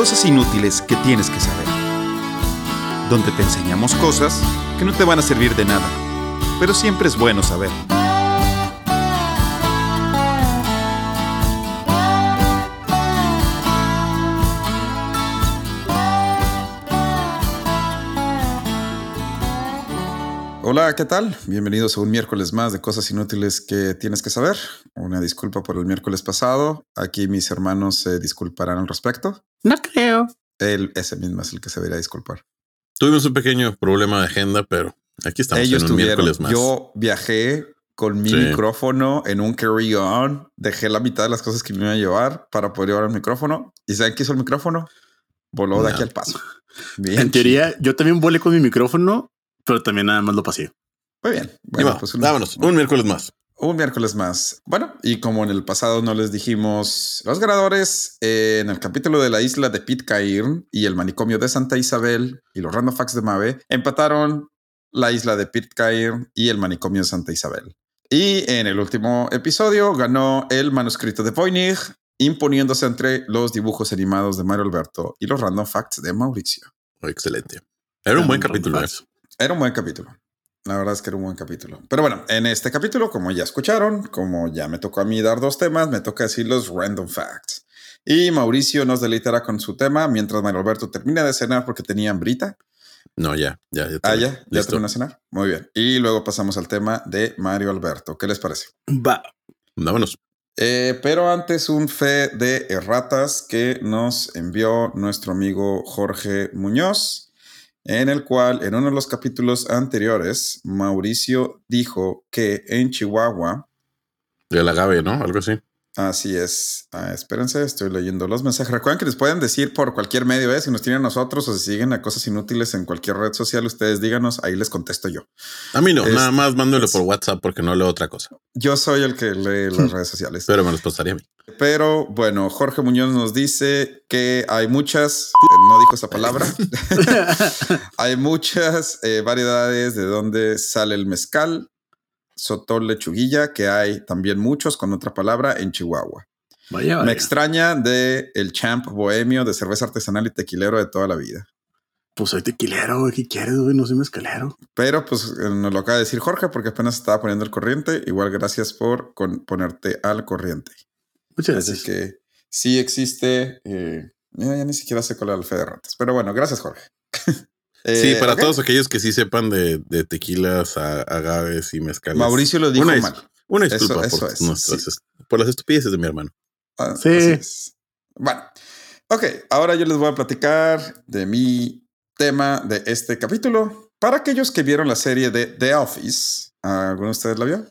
Cosas inútiles que tienes que saber. Donde te enseñamos cosas que no te van a servir de nada, pero siempre es bueno saber. Hola, ¿qué tal? Bienvenidos a un miércoles más de cosas inútiles que tienes que saber. Una disculpa por el miércoles pasado. Aquí mis hermanos se disculparán al respecto. No creo. Él, ese mismo es el que se debería disculpar. Tuvimos un pequeño problema de agenda, pero aquí estamos Ellos en un tuvieron. miércoles más. Yo viajé con mi Sí. micrófono en un carry-on. Dejé la mitad de las cosas que me iba a llevar para poder llevar el micrófono. ¿Y saben qué hizo el micrófono? Voló de No. aquí al paso. Bien. En teoría, yo también volé con mi micrófono, pero también nada más lo pasé. Muy bien. Bueno, pues un- vámonos, un miércoles más. Un miércoles más. Bueno, y como en el pasado no les dijimos los ganadores eh, en el capítulo de la isla de Pitcairn y el manicomio de Santa Isabel y los random facts de Mave empataron la isla de Pitcairn y el manicomio de Santa Isabel. Y en el último episodio ganó el manuscrito de Voynich, imponiéndose entre los dibujos animados de Mario Alberto y los random facts de Mauricio. Excelente. Era un buen capítulo eso. Era un buen capítulo. La verdad es que era un buen capítulo. Pero bueno, en este capítulo, como ya escucharon, como ya me tocó a mí dar dos temas, me toca decir los random facts. Y Mauricio nos deleitará con su tema mientras Mario Alberto termina de cenar porque tenía hambrita. No, ya, ya, ya. Ah, ya, ya terminó de cenar. Muy bien. Y luego pasamos al tema de Mario Alberto. ¿Qué les parece? Va. Vámonos. Eh, pero antes un fe de erratas que nos envió nuestro amigo Jorge Muñoz, en el cual en uno de los capítulos anteriores Mauricio dijo que en Chihuahua, De la agave, ¿no? Algo así. así es, ah, espérense, estoy leyendo los mensajes. Recuerden que les pueden decir por cualquier medio, ¿eh? si nos tienen a nosotros o si siguen a cosas inútiles en cualquier red social, ustedes díganos, ahí les contesto yo. A mí no, Es- nada más mándalo es- por WhatsApp porque no leo otra cosa. Yo soy el que lee las redes sociales. Pero me los pasaría a mí. Pero bueno, Jorge Muñoz nos dice que hay muchas, no dijo esa palabra, hay muchas eh, variedades de donde sale el mezcal, sotol lechuguilla, que hay también muchos con otra palabra en Chihuahua. Vaya, Me extraña de el champ bohemio de cerveza artesanal y tequilero de toda la vida. Pues soy tequilero, güey. ¿Qué quieres, güey? No soy mezcalero. Pero pues eh, nos lo acaba de decir Jorge porque apenas estaba poniendo el corriente. Igual gracias por con- ponerte al corriente. Muchas Así gracias. que sí existe. eh, ya, ya ni siquiera sé cuál era el fe de ratas. Pero bueno, gracias, Jorge. Sí, Eh, para todos aquellos que sí sepan de, de tequilas, a- agaves y mezcales. Mauricio lo dijo Una mal. Una disculpa eso por, es, nuestras sí. est- por las estupideces de mi hermano. Ah, Sí. Bueno, ok. Ahora yo les voy a platicar de mi tema de este capítulo. Para aquellos que vieron la serie de The Office, ¿alguno de ustedes la vio?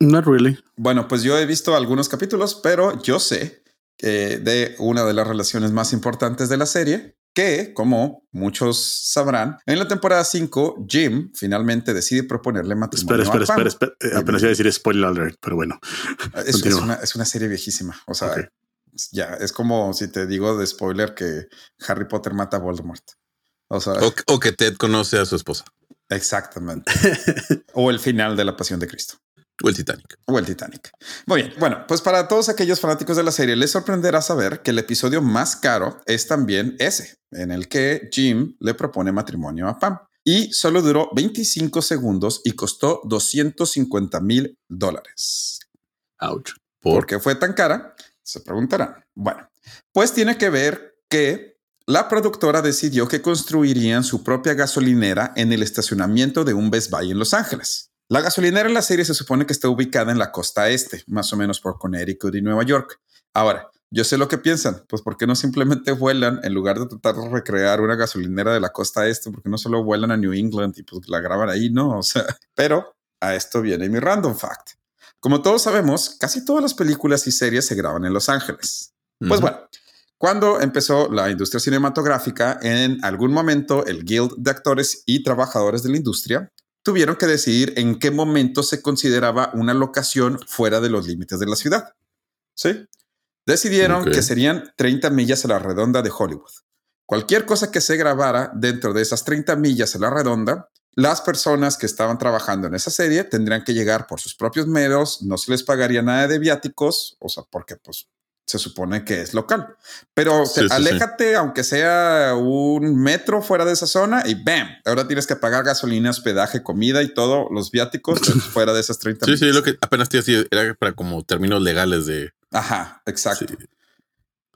Not really. Bueno, pues yo he visto algunos capítulos, pero yo sé que de una de las relaciones más importantes de la serie, que, como muchos sabrán, en la temporada 5, Jim finalmente decide proponerle matrimonio Espera, espera, a Pam. espera, espera. Eh, Apenas iba a decir spoiler alert, pero bueno. Es, es Continúa. una, es una serie viejísima. O sea, Ok. ya es como si te digo de spoiler que Harry Potter mata a Voldemort. O sea, O, o que Ted conoce a su esposa. exactamente. o el final de la Pasión de Cristo. O el Titanic. O el Titanic. Muy bien. Bueno, pues para todos aquellos fanáticos de la serie, les sorprenderá saber que el episodio más caro es también ese, en el que Jim le propone matrimonio a Pam. Y solo duró 25 segundos y costó 250 mil dólares. Ouch. Por ¿Por qué fue tan cara? Se preguntarán. Bueno, pues tiene que ver que la productora decidió que construirían su propia gasolinera en el estacionamiento de un Best Buy en Los Ángeles. La gasolinera en la serie se supone que está ubicada en la costa este, más o menos por Connecticut y Nueva York. Ahora, yo sé lo que piensan, pues ¿por qué no simplemente vuelan en lugar de tratar de recrear una gasolinera de la costa este? porque no solo vuelan a New England y pues la graban ahí? No, o sea, pero a esto viene mi random fact. Como todos sabemos, casi todas las películas y series se graban en Los Ángeles. Pues bueno, cuando empezó la industria cinematográfica, en algún momento el Guild de Actores y Trabajadores de la Industria tuvieron que decidir en qué momento se consideraba una locación fuera de los límites de la ciudad. ¿Sí? Decidieron que serían 30 millas a la redonda de Hollywood. Cualquier cosa que se grabara dentro de esas 30 millas a la redonda, las personas que estaban trabajando en esa serie tendrían que llegar por sus propios medios, no se les pagaría nada de viáticos, o sea, porque pues se supone que es local. Pero Sí, sí, sí. aléjate, aunque sea un metro fuera de esa zona, y ¡bam! Ahora tienes que pagar gasolina, hospedaje, comida y todo, los viáticos fuera de esas 30 Sí, sí, lo que apenas te decía, era para como términos legales de. Ajá, exacto.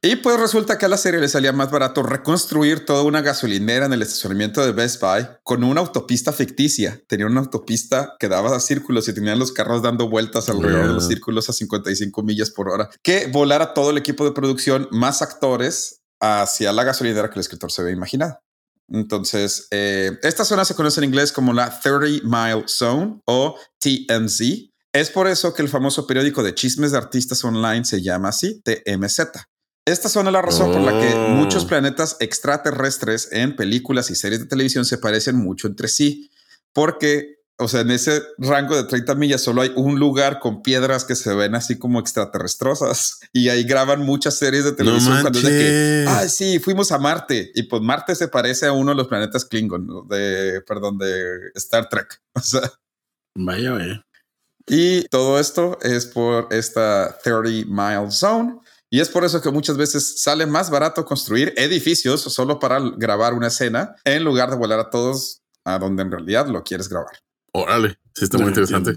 Y pues resulta que a la serie le salía más barato reconstruir toda una gasolinera en el estacionamiento de Best Buy con una autopista ficticia. Tenía una autopista que daba círculos y tenían los carros dando vueltas alrededor de los círculos a 55 millas por hora. Que volara todo el equipo de producción más actores hacia la gasolinera que el escritor se había imaginado. Entonces, eh, esta zona se conoce en inglés como la 30 Mile Zone o TMZ. Es por eso que el famoso periódico de chismes de artistas online se llama así, TMZ. Esta zona es la razón por la que Oh. muchos planetas extraterrestres en películas y series de televisión se parecen mucho entre sí, porque, o sea, en ese rango de 30 millas solo hay un lugar con piedras que se ven así como extraterrestrosas y ahí graban muchas series de No televisión cuando es de que, ah, sí, fuimos a Marte y pues Marte se parece a uno de los planetas Klingon, ¿no? de, perdón, de Star Trek. O sea, Vaya, vaya. y todo esto es por esta 30 mile zone. Y es por eso que muchas veces sale más barato construir edificios solo para grabar una escena en lugar de volar a todos a donde en realidad lo quieres grabar. Órale, sí está muy interesante.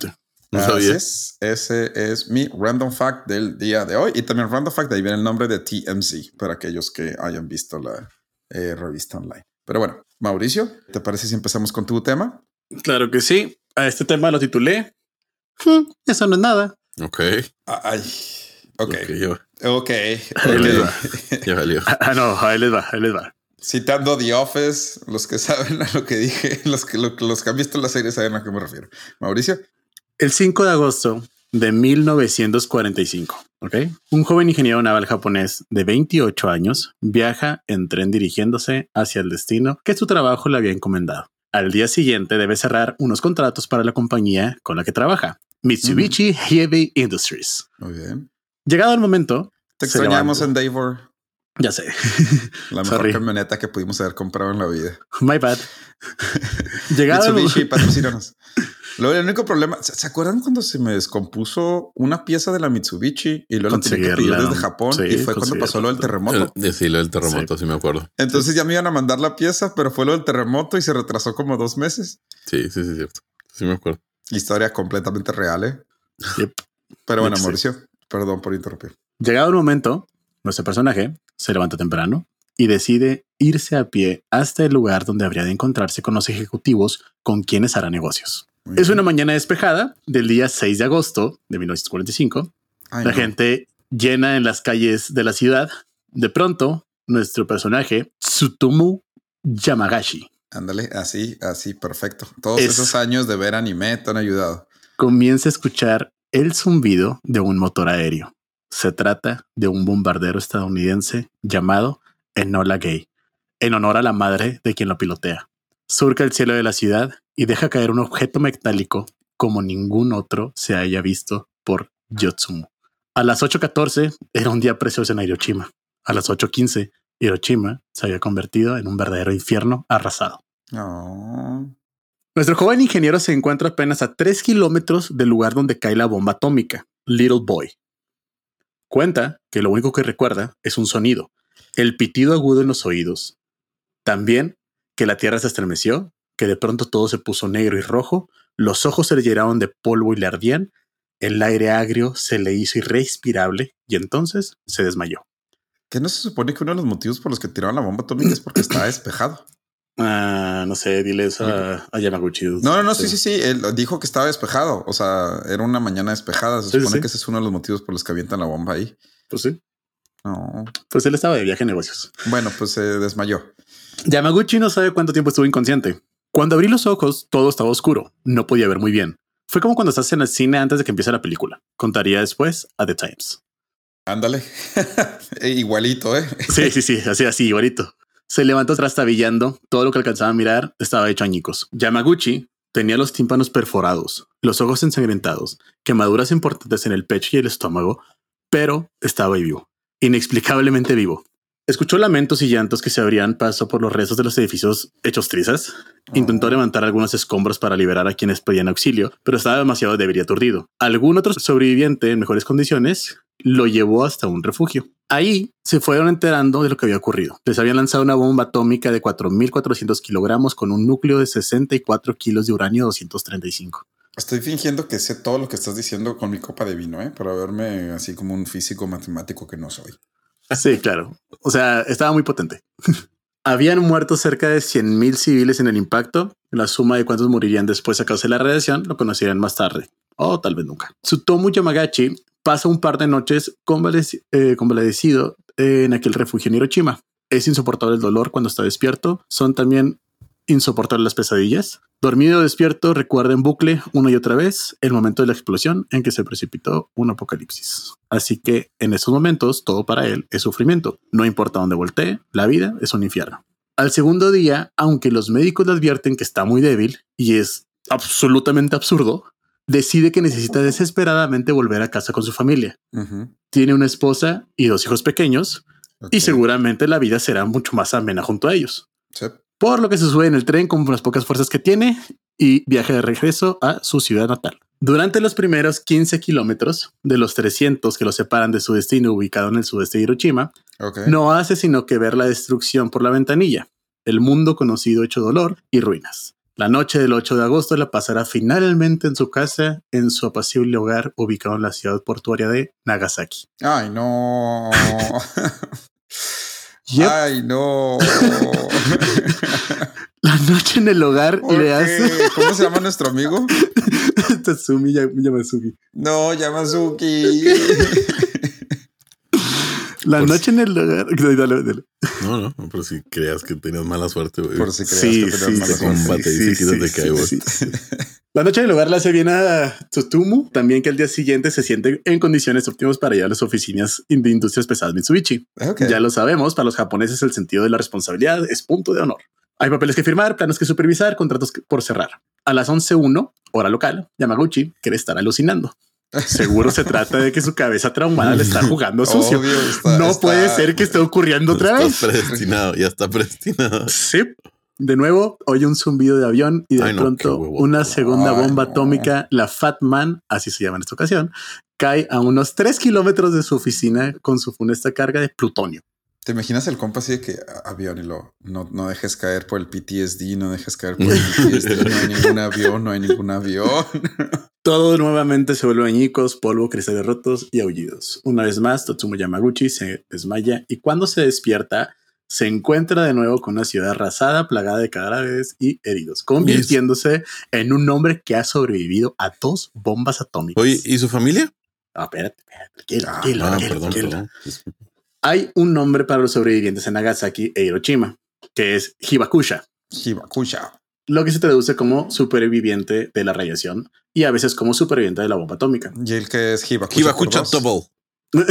No Así sabía. es. Ese es mi random fact del día de hoy. Y también random fact, de ahí viene el nombre de TMZ para aquellos que hayan visto la eh, revista online. Pero bueno, Mauricio, ¿te parece si empezamos con tu tema? Claro que sí. A este tema lo titulé. "Hmm, eso no es nada. Ok. Ay, ok. Ok, ya, Ok. Ahí les va. ya valió. Ah, no, ahí les va, ahí les va. Citando The Office, los que saben a lo que dije, los que, lo- los que han visto la serie saben a qué me refiero. Mauricio. El 5 de agosto de 1945, ¿ok? Un joven ingeniero naval japonés de 28 años viaja en tren dirigiéndose hacia el destino que su trabajo le había encomendado. Al día siguiente debe cerrar unos contratos para la compañía con la que trabaja, Mitsubishi Heavy Industries. Muy bien. Llegado el momento, Te extrañamos en Davor, ya sé, la mejor Sorry. camioneta que pudimos haber comprado en la vida. my bad. Llegado el Mitsubishi, momento, patrocínanos. Luego, el único problema, ¿se acuerdan cuando se me descompuso una pieza de la Mitsubishi y luego la tenía que pedir desde Japón Sí, y fue cuando pasó lo del terremoto? Decirlo del terremoto, sí. me acuerdo. Entonces ya me iban a mandar la pieza, pero fue lo del terremoto y se retrasó como dos meses. Sí, sí, sí, es cierto. Sí, me acuerdo. Historia completamente real, ¿eh? Yep. Pero bueno, Sí. Mauricio, perdón por interrumpir. Llegado el momento, nuestro personaje se levanta temprano y decide irse a pie hasta el lugar donde habría de encontrarse con los ejecutivos con quienes hará negocios. Muy Es bien. una mañana despejada del día 6 de agosto de 1945. Ay, La no. gente llena en las calles de la ciudad. De pronto, nuestro personaje, Tsutomu Yamagashi, Ándale, así, así, perfecto. Todos Es- esos años de ver anime te han ayudado. comienza a escuchar el zumbido de un motor aéreo. Se trata de un bombardero estadounidense llamado Enola Gay, en honor a la madre de quien lo pilotea. Surca el cielo de la ciudad y deja caer un objeto metálico como ningún otro se haya visto por Yotsumu. A las 8.14 era un día precioso en Hiroshima. A las 8.15 Hiroshima se había convertido en un verdadero infierno arrasado. No. Nuestro joven ingeniero se encuentra apenas a 3 kilómetros del lugar donde cae la bomba atómica, Little Boy. Cuenta que lo único que recuerda es un sonido, el pitido agudo en los oídos. También que la tierra se estremeció, que de pronto todo se puso negro y rojo, los ojos se le llenaron de polvo y le ardían, el aire agrio se le hizo irrespirable y entonces se desmayó. ¿Que no se supone que uno de los motivos por los que tiraron la bomba atómica es porque estaba despejado? Ah, no sé, dile eso a, a Yamaguchi. No, no, no, sí, sí, sí. Él dijo que estaba despejado. O sea, era una mañana despejada. Se Sí, supone sí. que ese es uno de los motivos por los que avientan la bomba ahí. Pues sí, No. pues él estaba de viaje en negocios. Bueno, pues se desmayó. Yamaguchi no sabe cuánto tiempo estuvo inconsciente. Cuando abrí los ojos, todo estaba oscuro. No podía ver muy bien. Fue como cuando estás en el cine antes de que empiece la película. Contaría después a The Times. Ándale. Eh, Igualito, ¿eh? Sí, sí, sí, así, así, igualito. Se levantó trastabillando. Todo lo que alcanzaba a mirar estaba hecho añicos. Yamaguchi tenía los tímpanos perforados, los ojos ensangrentados, quemaduras importantes en el pecho y el estómago, pero estaba vivo, inexplicablemente vivo. Escuchó lamentos y llantos que se abrían paso por los restos de los edificios hechos trizas. Intentó levantar algunos escombros para liberar a quienes pedían auxilio, pero estaba demasiado débil y aturdido. Algún otro sobreviviente en mejores condiciones lo llevó hasta un refugio. Ahí se fueron enterando de lo que había ocurrido. Les habían lanzado una bomba atómica de 4.400 kilogramos con un núcleo de 64 kilos de uranio 235. Estoy fingiendo que sé todo lo que estás diciendo con mi copa de vino, ¿eh? para verme así como un físico matemático que no soy. Sí, claro. O sea, estaba muy potente. Habían muerto cerca de 100.000 civiles en el impacto. La suma de cuántos morirían después a causa de la radiación lo conocerían más tarde, o tal vez nunca. Tsutomu Yamagachi pasa un par de noches eh, convalecido en aquel refugio en Hiroshima. Es insoportable el dolor cuando está despierto. Son también insoportables las pesadillas. Dormido o despierto, recuerda en bucle una y otra vez el momento de la explosión en que se precipitó un apocalipsis. Así que en esos momentos todo para él es sufrimiento. No importa dónde voltee, la vida es un infierno. Al segundo día, aunque los médicos le advierten que está muy débil y es absolutamente absurdo, decide que necesita desesperadamente volver a casa con su familia. Tiene una esposa y dos hijos pequeños y seguramente la vida será mucho más amena junto a ellos. Por lo que se sube en el tren con las pocas fuerzas que tiene y viaja de regreso a su ciudad natal. Durante los primeros 15 kilómetros de los 300 que lo separan de su destino ubicado en el sudeste de Hiroshima, no hace sino que ver la destrucción por la ventanilla, el mundo conocido hecho dolor y ruinas. La noche del 8 de agosto la pasará finalmente en su casa, en su apacible hogar ubicado en la ciudad portuaria de Nagasaki. Ay, no. Ay, no. la noche en el hogar le hace. ¿Cómo se llama nuestro amigo? Tatsumi Yamasuki. No, Yamasuki. La noche en el hogar. No, no, pero si creas que tenías mala suerte, güey. Por si creas que tenías mala suerte. Combate y se te cae, güey. La noche en el hogar le hace bien a Tsutumu, también que al día siguiente se siente en condiciones óptimas para ir a las oficinas de industrias pesadas Mitsubishi. Ya lo sabemos, para los japoneses el sentido de la responsabilidad es punto de honor. Hay papeles que firmar, planos que supervisar, contratos por cerrar. A las 11.01, hora local, Yamaguchi quiere estar alucinando. Seguro se trata de que su cabeza traumada le está jugando sucio. no puede ser que esté ocurriendo otra vez. Está predestinado, ya está predestinado. Sí. De nuevo, oye un zumbido de avión y de pronto una segunda bomba atómica, la Fat Man, así se llama en esta ocasión, cae a unos tres kilómetros de su oficina con su funesta carga de plutonio. ¿Te imaginas el compa así de que avión y lo no, no dejes caer por el PTSD, no dejes caer por el PTSD, no hay ningún avión, no hay ningún avión? Todo nuevamente se vuelve añicos, polvo, cristales rotos y aullidos. Una vez más, Totsumo Yamaguchi se desmaya y cuando se despierta, se encuentra de nuevo con una ciudad arrasada, plagada de cadáveres y heridos, convirtiéndose en un hombre que ha sobrevivido a dos bombas atómicas. Oye, ¿y su familia? Ah, espérate, espérate, ah, perdón, perdón. Hay un nombre para los sobrevivientes en Nagasaki e Hiroshima, que es Hibakusha. Hibakusha. Lo que se traduce como superviviente de la radiación y a veces como superviviente de la bomba atómica. Y el que es Hibakusha. Hibakusha Double.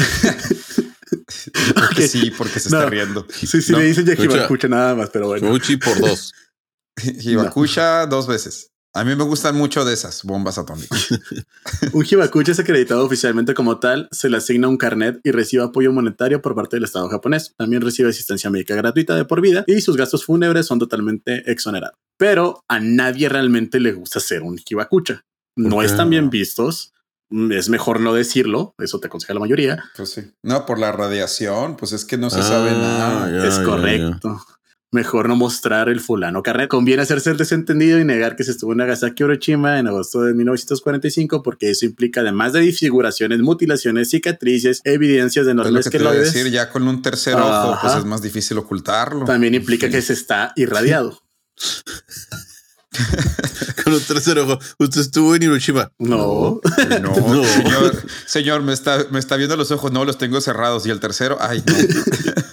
Sí, porque se está riendo. Sí, sí, me dicen ya Hibakusha nada más, pero bueno. Fuchi por dos. Hibakusha dos veces. A mí me gustan mucho de esas bombas atómicas. un Hibakucha es acreditado oficialmente como tal, se le asigna un carnet y recibe apoyo monetario por parte del Estado japonés. También recibe asistencia médica gratuita de por vida y sus gastos fúnebres son totalmente exonerados. Pero a nadie realmente le gusta ser un Hibakucha. No están bien vistos. Es mejor no decirlo, eso te aconseja la mayoría. Pues sí. No, por la radiación, pues es que no se sabe ah, nada. es correcto mejor no mostrar el fulano carnet. Conviene hacerse el desentendido y negar que se estuvo en Nagasaki Orochima en agosto de 1945 porque eso implica además de disfiguraciones, mutilaciones, cicatrices, evidencias de enormes que queloides. decir, ya con un tercer ojo pues es más difícil ocultarlo. También implica que se está irradiado. con un tercer ojo. ¿Usted estuvo en Hiroshima? No. No, Señor, señor, me está, me está viendo los ojos. No, los tengo cerrados. Y el tercero, ay, no.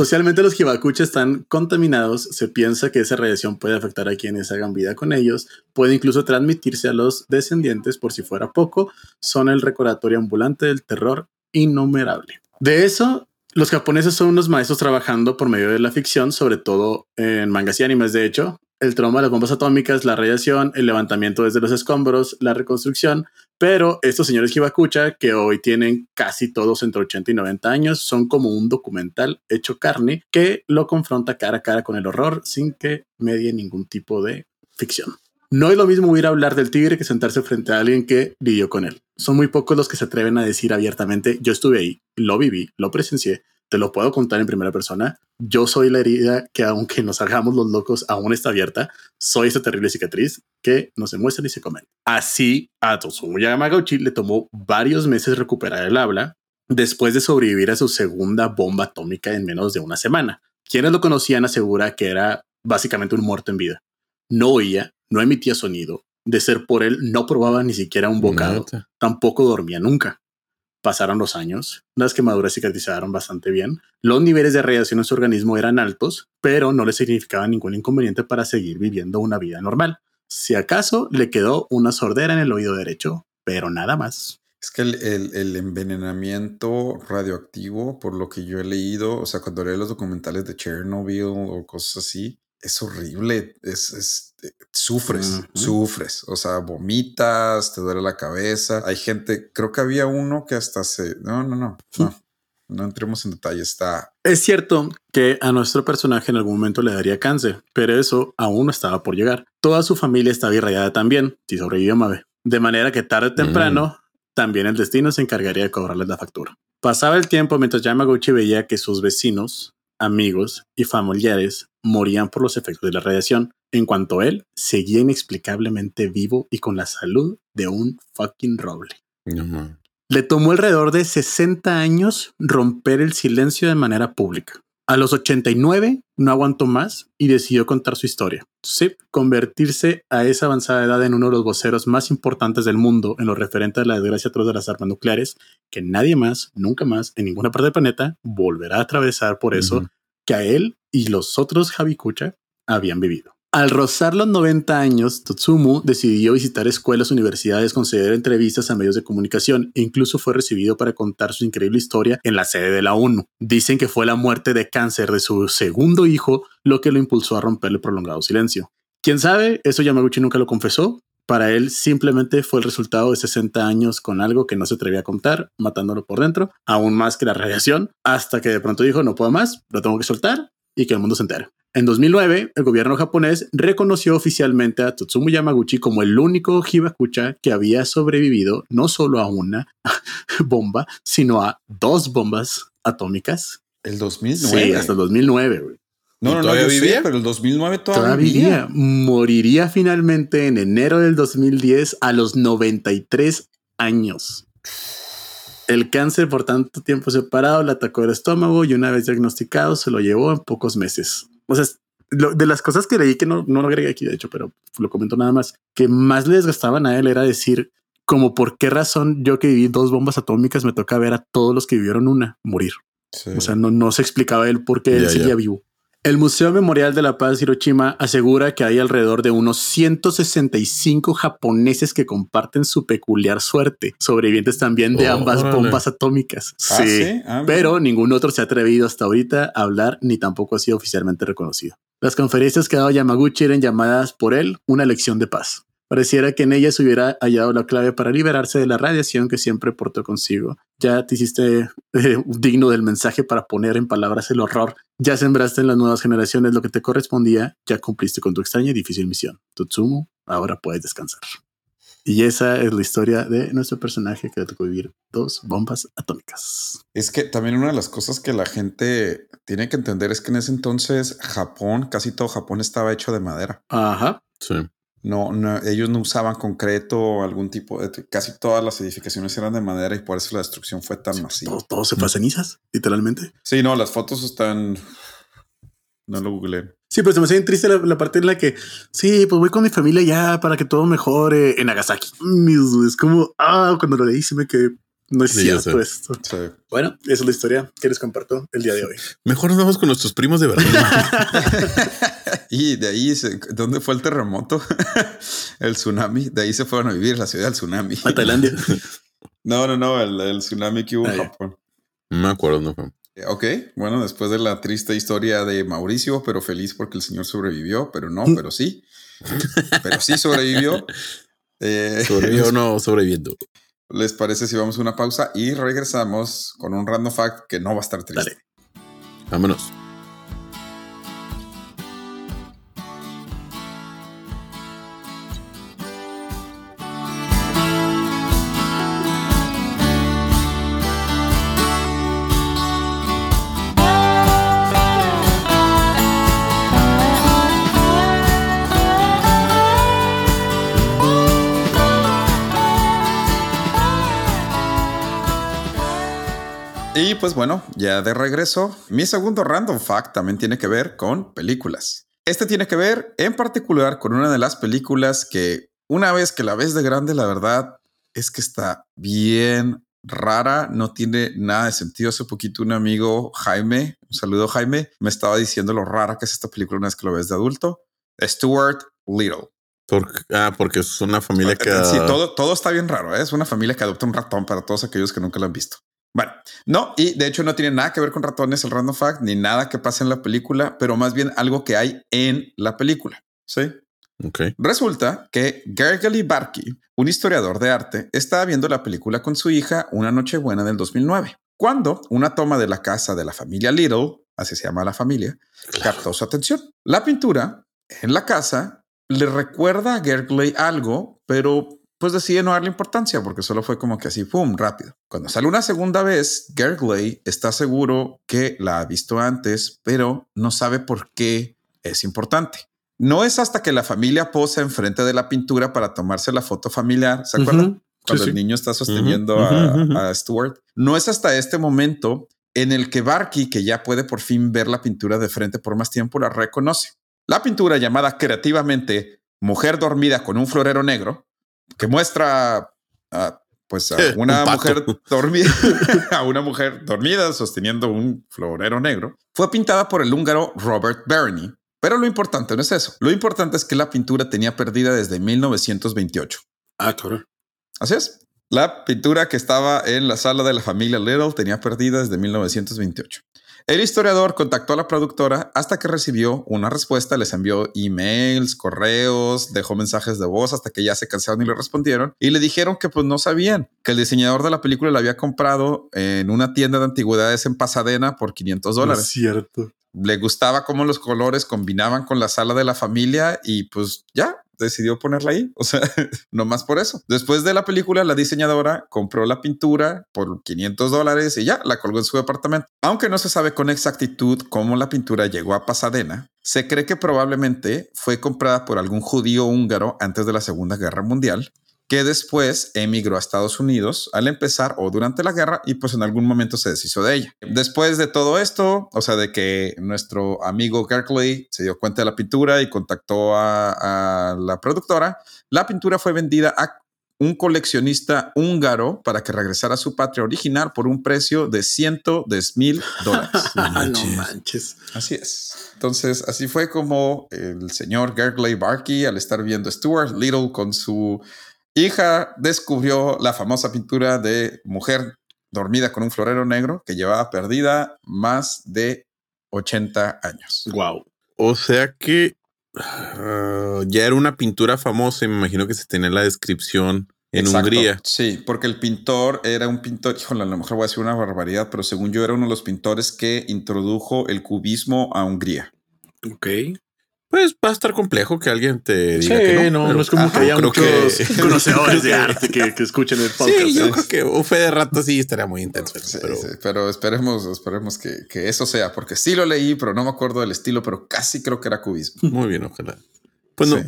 Socialmente los hibakuches están contaminados, se piensa que esa radiación puede afectar a quienes hagan vida con ellos, puede incluso transmitirse a los descendientes por si fuera poco, son el recordatorio ambulante del terror innumerable. De eso, los japoneses son unos maestros trabajando por medio de la ficción, sobre todo en mangas y animes, de hecho, el trauma de las bombas atómicas, la radiación, el levantamiento desde los escombros, la reconstrucción, pero estos señores Hibakucha, que hoy tienen casi todos entre 80 y 90 años, son como un documental hecho carne que lo confronta cara a cara con el horror sin que medie ningún tipo de ficción. No es lo mismo ir a hablar del tigre que sentarse frente a alguien que lidió con él. Son muy pocos los que se atreven a decir abiertamente, yo estuve ahí, lo viví, lo presencié, te lo puedo contar en primera persona. Yo soy la herida que aunque nos hagamos los locos, aún está abierta. Soy esa terrible cicatriz que no se muestra ni se come. Así, a Tosumu Yamagauchi le tomó varios meses recuperar el habla después de sobrevivir a su segunda bomba atómica en menos de una semana. Quienes lo conocían asegura que era básicamente un muerto en vida. No oía, no emitía sonido. De ser por él, no probaba ni siquiera un bocado. Tampoco dormía nunca. Pasaron los años, las quemaduras cicatrizaron bastante bien, los niveles de radiación en su organismo eran altos, pero no le significaba ningún inconveniente para seguir viviendo una vida normal. Si acaso le quedó una sordera en el oído derecho, pero nada más. Es que el, envenenamiento radioactivo, por lo que yo he leído, o sea, cuando leo los documentales de Chernobyl o cosas así, es horrible, es, eh, sufres, sufres, o sea, vomitas, te duele la cabeza. Hay gente, creo que había uno que hasta se, no, no, no, no, no entremos en detalle, está. Es cierto que a nuestro personaje en algún momento le daría cáncer, pero eso aún no estaba por llegar. Toda su familia estaba irradiada también, si sobrevivió Mabe. De manera que tarde o temprano, también el destino se encargaría de cobrarles la factura. Pasaba el tiempo mientras Yamaguchi veía que sus vecinos, amigos y familiares morían por los efectos de la radiación, en cuanto él seguía inexplicablemente vivo y con la salud de un fucking roble. Le tomó alrededor de 60 años romper el silencio de manera pública. A los 89 no aguantó más y decidió contar su historia. Sí, convertirse a esa avanzada edad en uno de los voceros más importantes del mundo en lo referente a la desgracia atroz de las armas nucleares, que nadie más, nunca más, en ninguna parte del planeta, volverá a atravesar por eso que a él y los otros Habikucha habían vivido. Al rozar los 90 años, Totsumu decidió visitar escuelas, universidades, conceder entrevistas a medios de comunicación e incluso fue recibido para contar su increíble historia en la sede de la ONU. Dicen que fue la muerte de cáncer de su segundo hijo lo que lo impulsó a romper el prolongado silencio. Quién sabe, eso Yamaguchi nunca lo confesó. Para él simplemente fue el resultado de 60 años con algo que no se atrevía a contar, matándolo por dentro, aún más que la radiación, hasta que de pronto dijo, no puedo más, lo tengo que soltar y que el mundo se entere. En 2009, el gobierno japonés reconoció oficialmente a Totsumu Yamaguchi como el único Hibakucha que había sobrevivido no solo a una bomba, sino a dos bombas atómicas. El 2009. Sí, hasta el 2009. No, no, no, vivía, pero el 2009 todavía, vivía. Moriría finalmente en enero del 2010 a los 93 años. El cáncer por tanto tiempo separado le atacó el estómago y una vez diagnosticado se lo llevó en pocos meses. O sea, de las cosas que leí que no, no lo agregué aquí, de hecho, pero lo comento nada más, que más le desgastaban a él era decir como por qué razón yo que viví dos bombas atómicas me toca ver a todos los que vivieron una morir. O sea, no, no se explicaba él por qué él seguía vivo. El Museo Memorial de la Paz Hiroshima asegura que hay alrededor de unos 165 japoneses que comparten su peculiar suerte, sobrevivientes también de ambas bombas atómicas. Ah, sí, ah, pero ningún otro se ha atrevido hasta ahorita a hablar ni tampoco ha sido oficialmente reconocido. Las conferencias que ha dado Yamaguchi eran llamadas por él una lección de paz. Pareciera que en ella se hubiera hallado la clave para liberarse de la radiación que siempre portó consigo. Ya te hiciste eh, digno del mensaje para poner en palabras el horror. Ya sembraste en las nuevas generaciones lo que te correspondía. Ya cumpliste con tu extraña y difícil misión. Tutsumu, ahora puedes descansar. Y esa es la historia de nuestro personaje que le tocó vivir dos bombas atómicas. Es que también una de las cosas que la gente tiene que entender es que en ese entonces Japón, casi todo Japón estaba hecho de madera. Ajá. Sí. No, ellos no usaban concreto o algún tipo de. Casi todas las edificaciones eran de madera y por eso la destrucción fue tan masiva. Todo, se fue a cenizas, literalmente. Sí, no, las fotos están. No lo googleé. Sí, pero se me hace triste la, parte en la que sí, pues voy con mi familia ya para que todo mejore en Nagasaki. Es como, ah, cuando lo leí se me quedé no es cierto esto. Bueno, esa es la historia que les comparto el día de hoy. Mejor nos vamos con nuestros primos de verdad. y de ahí, ¿dónde fue el terremoto? el tsunami. De ahí se fueron a vivir la ciudad del tsunami. A Tailandia. no, no, no, el, tsunami que hubo en ah, Japón. No me acuerdo, no fue. Eh, ok, bueno, después de la triste historia de Mauricio, pero feliz porque el señor sobrevivió, pero no, pero sí. pero sí sobrevivió. Eh, sobrevivió no sobreviviendo. ¿Les parece si vamos a una pausa y regresamos con un random fact que no va a estar triste? Vámonos. Pues bueno, ya de regreso, mi segundo random fact también tiene que ver con películas. Este tiene que ver en particular con una de las películas que una vez que la ves de grande, la verdad es que está bien rara, no tiene nada de sentido. Hace poquito un amigo, Jaime, un saludo Jaime, me estaba diciendo lo rara que es esta película una vez que lo ves de adulto. Stuart Little. ah, porque es una familia que... Sí, todo, todo está bien raro. ¿eh? Es una familia que adopta un ratón para todos aquellos que nunca lo han visto. Bueno, no, y de hecho no tiene nada que ver con ratones el random fact, ni nada que pase en la película, pero más bien algo que hay en la película. Sí. Okay. Resulta que Gergely Barkey, un historiador de arte, estaba viendo la película con su hija una noche buena del 2009, cuando una toma de la casa de la familia Little, así se llama la familia, captó su atención. La pintura en la casa le recuerda a Gergley algo, pero pues decide no darle importancia porque solo fue como que así, ¡pum!, rápido. Cuando sale una segunda vez, Gergley está seguro que la ha visto antes, pero no sabe por qué es importante. No es hasta que la familia posa enfrente de la pintura para tomarse la foto familiar, ¿se acuerdan? Cuando el niño está sosteniendo a, a, Stuart. No es hasta este momento en el que Barky, que ya puede por fin ver la pintura de frente por más tiempo, la reconoce. La pintura llamada creativamente Mujer dormida con un florero negro, que muestra a, pues a una mujer dormida, a una mujer dormida sosteniendo un florero negro, fue pintada por el húngaro Robert Berny. Pero lo importante no es eso. Lo importante es que la pintura tenía perdida desde 1928. Ah, claro. Así es. La pintura que estaba en la sala de la familia Little tenía perdida desde 1928. El historiador contactó a la productora hasta que recibió una respuesta, les envió emails, correos, dejó mensajes de voz hasta que ya se cansaron y le respondieron y le dijeron que pues no sabían, que el diseñador de la película la había comprado en una tienda de antigüedades en Pasadena por 500 dólares. Es cierto. Le gustaba cómo los colores combinaban con la sala de la familia y pues ya, decidió ponerla ahí. O sea, no más por eso. Después de la película, la diseñadora compró la pintura por 500 dólares y ya la colgó en su departamento. Aunque no se sabe con exactitud cómo la pintura llegó a Pasadena, se cree que probablemente fue comprada por algún judío húngaro antes de la Segunda Guerra Mundial que después emigró a Estados Unidos al empezar o durante la guerra y pues en algún momento se deshizo de ella. Después de todo esto, o sea, de que nuestro amigo Gerkley se dio cuenta de la pintura y contactó a, a la productora, la pintura fue vendida a un coleccionista húngaro para que regresara a su patria original por un precio de ciento de mil dólares. no manches. Así es. Entonces, así fue como el señor Gergley Barkey, al estar viendo Stuart Little con su hija descubrió la famosa pintura de mujer dormida con un florero negro que llevaba perdida más de 80 años. Wow. O sea que uh, ya era una pintura famosa y me imagino que se tenía la descripción en Exacto. Hungría. Sí, porque el pintor era un pintor, híjole, a lo mejor voy a decir una barbaridad, pero según yo era uno de los pintores que introdujo el cubismo a Hungría. Ok. Pues va a estar complejo que alguien te diga sí, que no. No, no es como Ajá, que haya muchos que, conocedores de arte que, que, escuchen el podcast. Sí, yo creo que un fe de rato sí estaría muy intenso. Sí, pero... Sí, pero esperemos, esperemos que, que, eso sea, porque sí lo leí, pero no me acuerdo del estilo, pero casi creo que era cubismo. Muy bien, ojalá. Pues no.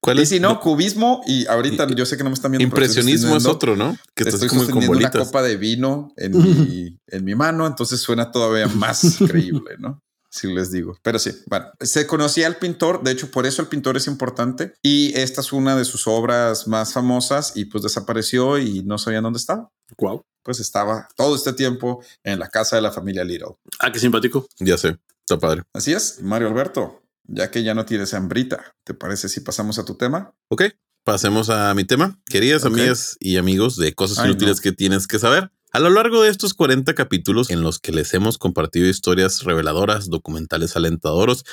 ¿Cuál y es? si no, cubismo y ahorita yo sé que no me están viendo. Impresionismo es otro, ¿no? Que estás estoy como con bolitas. una copa de vino en mi, en mi mano, entonces suena todavía más creíble, ¿no? Si les digo. Pero sí, bueno, se conocía al pintor, de hecho por eso el pintor es importante y esta es una de sus obras más famosas y pues desapareció y no sabían dónde estaba. Wow. Pues estaba todo este tiempo en la casa de la familia Little. Ah, qué simpático. Ya sé, está padre. Así es, Mario Alberto, ya que ya no tienes hambrita, ¿te parece si pasamos a tu tema? Ok, pasemos a mi tema. Queridas okay. amigas y amigos de cosas Ay, inútiles no. que tienes que saber. A lo largo de estos 40 capítulos en los que les hemos compartido historias reveladoras, documentales alentadoros,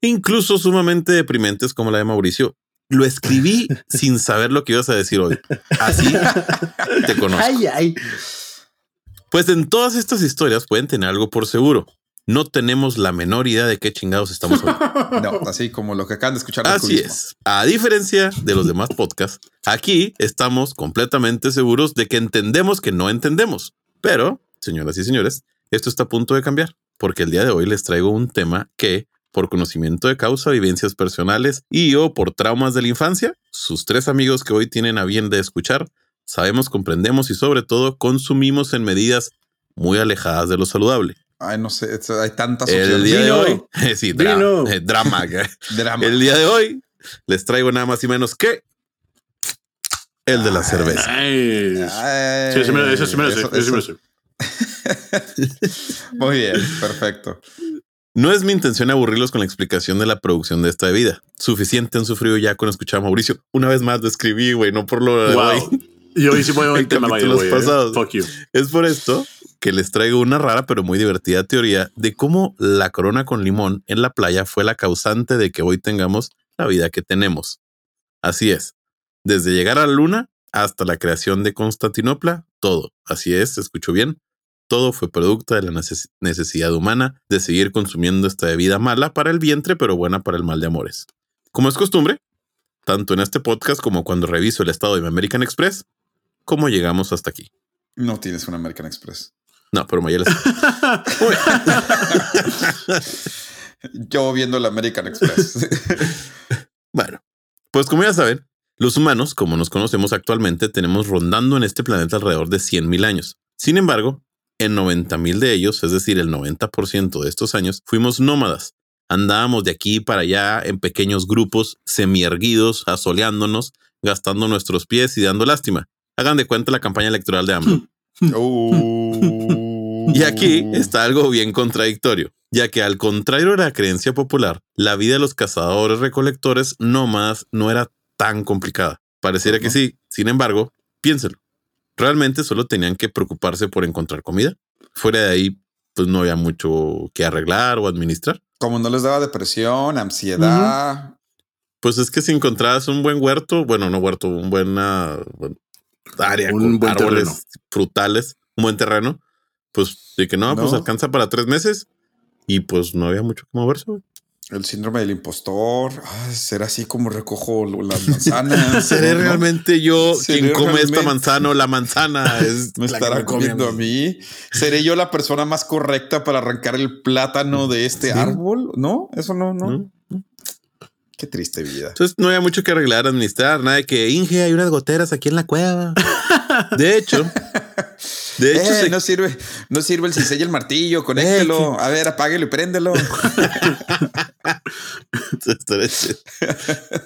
incluso sumamente deprimentes como la de Mauricio, lo escribí sin saber lo que ibas a decir hoy. Así te conozco. Ay, ay. Pues en todas estas historias pueden tener algo por seguro. No tenemos la menor idea de qué chingados estamos hablando. No, así como lo que acaban de escuchar. Así es. A diferencia de los demás podcasts, aquí estamos completamente seguros de que entendemos que no entendemos. Pero, señoras y señores, esto está a punto de cambiar, porque el día de hoy les traigo un tema que, por conocimiento de causa, vivencias personales y o por traumas de la infancia, sus tres amigos que hoy tienen a bien de escuchar, sabemos, comprendemos y sobre todo consumimos en medidas muy alejadas de lo saludable. Ay, no sé, hay tantas opciones. El día de hoy, sí, eh, drama. drama. El día de hoy les traigo nada más y menos que el de la cerveza. sí, sí me, eso sí me lo Muy bien, perfecto. No es mi intención aburrirlos con la explicación de la producción de esta bebida. Suficiente han sufrido ya con escuchar a Mauricio. Una vez más lo escribí, güey, no por lo de hoy. Yo hice muy tema, los eh. pasados. Es por esto que les traigo una rara pero muy divertida teoría de cómo la corona con limón en la playa fue la causante de que hoy tengamos la vida que tenemos. Así es. Desde llegar a la luna hasta la creación de Constantinopla, todo. Así es, escucho bien. Todo fue producto de la necesidad humana de seguir consumiendo esta bebida mala para el vientre, pero buena para el mal de amores. Como es costumbre, tanto en este podcast como cuando reviso el estado de mi American Express, ¿cómo llegamos hasta aquí? No tienes un American Express. No, pero Mayel Yo viendo el American Express. bueno, pues como ya saben, los humanos, como nos conocemos actualmente, tenemos rondando en este planeta alrededor de 100.000 años. Sin embargo, en 90 mil de ellos, es decir, el 90% de estos años, fuimos nómadas. Andábamos de aquí para allá en pequeños grupos, semierguidos, asoleándonos, gastando nuestros pies y dando lástima. Hagan de cuenta la campaña electoral de AMLO. Oh. y aquí está algo bien contradictorio, ya que al contrario de la creencia popular, la vida de los cazadores recolectores nómadas no era tan complicada. Pareciera que sí, sin embargo, piénselo realmente solo tenían que preocuparse por encontrar comida. Fuera de ahí, pues no había mucho que arreglar o administrar. Como no les daba depresión, ansiedad. Pues es que si encontrabas un buen huerto, bueno, no huerto, un buen área con árboles frutales, un buen terreno, pues de que no, pues alcanza para tres meses y pues no había mucho que moverse. El síndrome del impostor. Ah, será así como recojo las manzanas. ¿Seré realmente yo quien come esta manzana o la manzana? Es ¿Me estará comiendo a mí? ¿Seré yo la persona más correcta para arrancar el plátano de este árbol? No, eso no, no. Qué triste vida. Entonces no había mucho que arreglar, administrar, nada de que Inge, hay unas goteras aquí en la cueva. De hecho, de hecho, eh, no sirve, no sirve el cincel y el martillo, conéctelo. Eh, a ver, apáguelo y préndelo.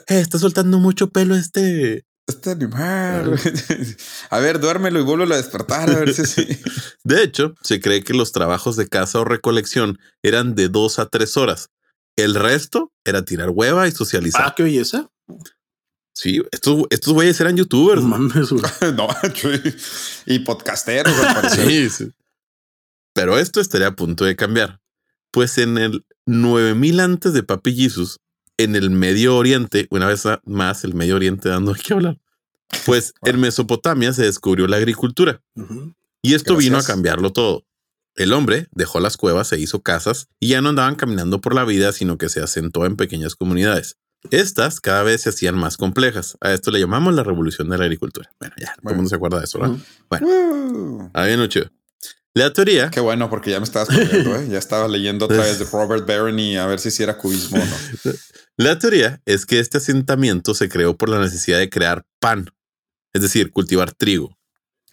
Eh, está soltando mucho pelo este. Este animal. A ver, duérmelo y vuelvo a despertar. A ver si De hecho, se cree que los trabajos de caza o recolección eran de dos a tres horas. El resto era tirar hueva y socializar. Ah, qué belleza. Sí, estos, estos güeyes eran youtubers. no, y podcasteros. sí, sí. Pero esto estaría a punto de cambiar. Pues en el 9000 antes de Papi Jesus, en el Medio Oriente, una vez más el Medio Oriente dando que hablar, pues en Mesopotamia se descubrió la agricultura. Y esto vino a cambiarlo todo. El hombre dejó las cuevas, se hizo casas y ya no andaban caminando por la vida, sino que se asentó en pequeñas comunidades. Estas cada vez se hacían más complejas. A esto le llamamos la revolución de la agricultura. Bueno, ya, todo el mundo se acuerda de eso, ¿verdad? Bueno, ahí viene chido. La teoría. Qué bueno, porque ya me estabas poniendo, ¿eh? Ya estaba leyendo otra vez de Robert Barron a ver si si era cubismo o no. La teoría es que este asentamiento se creó por la necesidad de crear pan, es decir, cultivar trigo.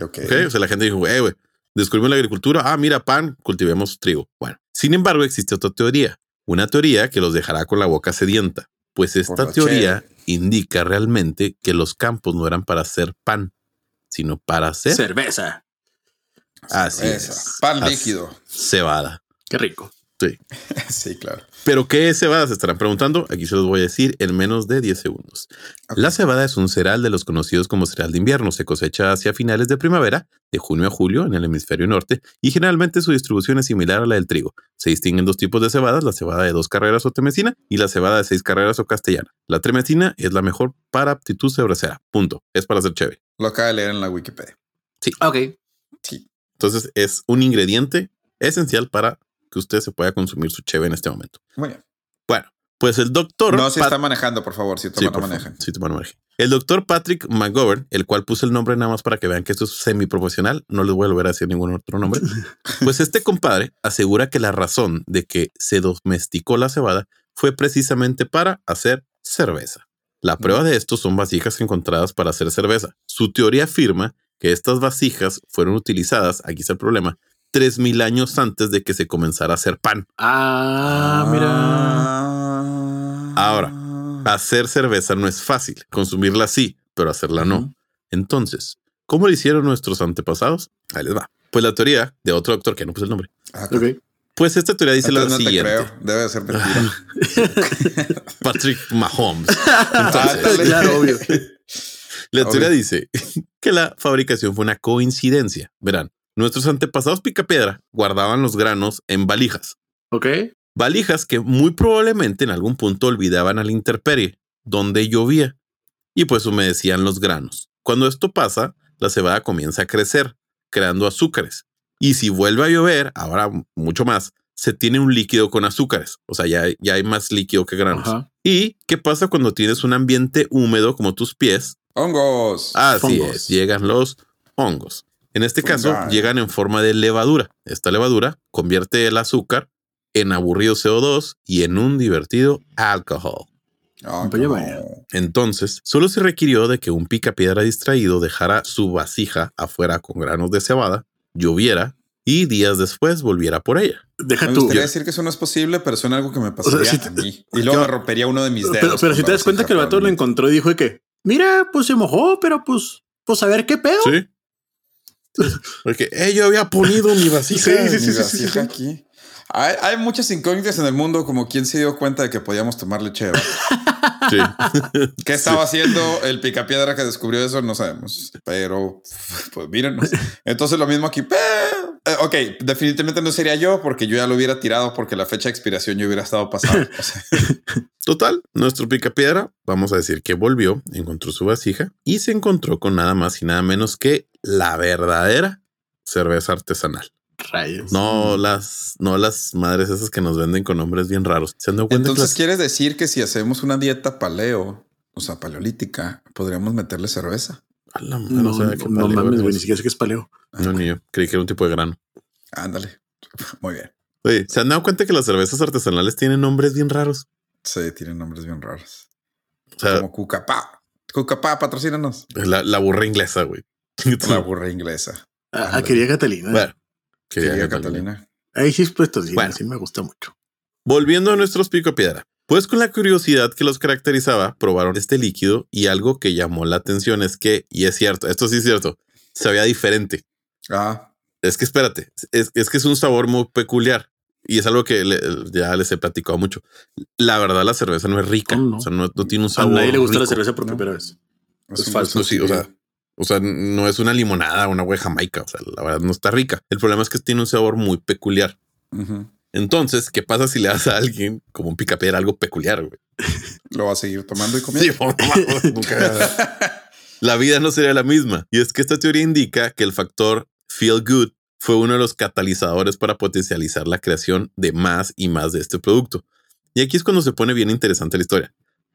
Ok. okay? O sea, la gente dijo, güey, güey, descubrimos la agricultura. Ah, mira, pan, cultivemos trigo. Bueno, sin embargo, existe otra teoría. Una teoría que los dejará con la boca sedienta. Pues esta teoría indica realmente que los campos no eran para hacer pan, sino para hacer cerveza. Así es. Pan líquido. Cebada. Qué rico. Sí. sí, claro. ¿Pero qué es cebada? Se estarán preguntando. Aquí se los voy a decir en menos de 10 segundos. La cebada es un cereal de los conocidos como cereal de invierno. Se cosecha hacia finales de primavera, de junio a julio, en el hemisferio norte, y generalmente su distribución es similar a la del trigo. Se distinguen dos tipos de cebadas, la cebada de dos carreras o temesina y la cebada de seis carreras o castellana. La tremesina es la mejor para aptitud cervecera. Punto. Es para hacer chévere. Lo acaba de leer en la Wikipedia. Sí. Ok. Sí. Entonces es un ingrediente esencial para que usted se pueda consumir su cheve en este momento. Muy bien. Bueno, pues el doctor. No se está manejando, por favor, si toma sí, Sí, toma El doctor Patrick McGovern, el cual puse el nombre nada más para que vean que esto es semi-profesional, no les voy a volver a decir ningún otro nombre. pues este compadre asegura que la razón de que se domesticó la cebada fue precisamente para hacer cerveza. La prueba de esto son vasijas encontradas para hacer cerveza. Su teoría afirma que estas vasijas fueron utilizadas, aquí está el problema, 3000 años antes de que se comenzara a hacer pan. Ah, mira. Ah. Ahora, Hacer cerveza no es fácil, consumirla sí, pero hacerla no. Entonces, ¿cómo lo hicieron nuestros antepasados? Ahí les va. Pues la teoría de otro doctor que no puse el nombre. Ah, Ok. Pues esta teoría dice Entonces la no te siguiente. creo. Debe de ser mentira. Patrick Mahomes. Entonces, Claro, obvio. la teoría Obvio. dice que la fabricación fue una coincidencia. Verán, nuestros antepasados picapiedra guardaban los granos en valijas. Ok. Valijas que muy probablemente en algún punto olvidaban a la intemperie, donde llovía, y pues humedecían los granos. Cuando esto pasa, la cebada comienza a crecer, creando azúcares. Y si vuelve a llover, ahora mucho más, se tiene un líquido con azúcares. O sea, ya, hay- ya hay más líquido que granos. Ajá. ¿Y qué pasa cuando tienes un ambiente húmedo como tus pies? Hongos. Así Hongos. es, llegan los hongos. En este caso, Fungi. llegan en forma de levadura. Esta levadura convierte el azúcar en aburrido CO2 y en un divertido alcohol. Ah, vaya. Entonces, solo se requirió de que un picapiedra distraído dejara su vasija afuera con granos de cebada, lloviera y días después volviera por ella. Deja Me tú. gustaría decir que eso no es posible, pero suena algo que me pasaría si a mí. Y luego me rompería uno de mis dedos. Pero, pero si te das cuenta que el vato lo encontró y dijo que, mira, pues se mojó, pero pues, pues a ver qué pedo. Sí. Porque "Eh, yo había ponido mi vasija. Sí, sí, sí, sí, vasija sí. aquí. Hay, hay muchas incógnitas en el mundo, como quién se dio cuenta de que podíamos tomar leche de vaca. Sí. ¿Qué estaba haciendo el picapiedra que descubrió eso? No sabemos. Pero, pues mírenos. Entonces lo mismo aquí. Eh, ok, definitivamente no sería yo porque yo ya lo hubiera tirado porque la fecha de expiración yo hubiera estado pasada. O sea, Total, nuestro picapiedra, vamos a decir que volvió, encontró su vasija y se encontró con nada más y nada menos que la verdadera cerveza artesanal. Rayos. No las, no las madres esas que nos venden con nombres bien raros. ¿Se han dado cuenta que entonces las- quieres decir que si hacemos una dieta paleo, o sea, paleolítica, podríamos meterle cerveza. A la madre, No, no sabía qué no paleo mames, güey, ni siquiera sé qué es paleo. No, ni yo. Creí que era un tipo de grano. Ándale. Muy bien. Oye, ¿se han dado cuenta que las cervezas artesanales tienen nombres bien raros? Sí, tienen nombres bien raros. O sea, Como Cucapá. Cucapá, patrocínanos. la, la burra inglesa, güey. La burra inglesa. Ah, Ándale. quería Catalina. Bueno, quería Quería Catalina. Catalina. Ahí sí, pues sí, Bueno. sí me gusta mucho. Volviendo a nuestros pico piedra. Pues con la curiosidad que los caracterizaba, probaron este líquido y algo que llamó la atención es que, y es cierto, esto sí es cierto, sabía diferente. Ah, Es que espérate, es, es que es un sabor muy peculiar y es algo que le- ya les he platicado mucho. La verdad, la cerveza no es rica, No, no. o sea, no, no tiene un A sabor. nadie le gusta la rico. cerveza por ¿no? primera vez. es, Es falso, gusto sí, o sea. O sea, no es una limonada, una güey jamaica, o sea, la verdad no está rica. El problema es que tiene un sabor muy peculiar. Entonces, ¿qué pasa si le das a alguien como un picapiedra algo peculiar, güey? Lo va a seguir tomando y comiendo. Sí, favor, nunca- La vida no sería la misma. Y es que esta teoría indica que el factor feel good fue uno de los catalizadores para potencializar la creación de más y más de este producto. Y aquí es cuando se pone bien interesante la historia.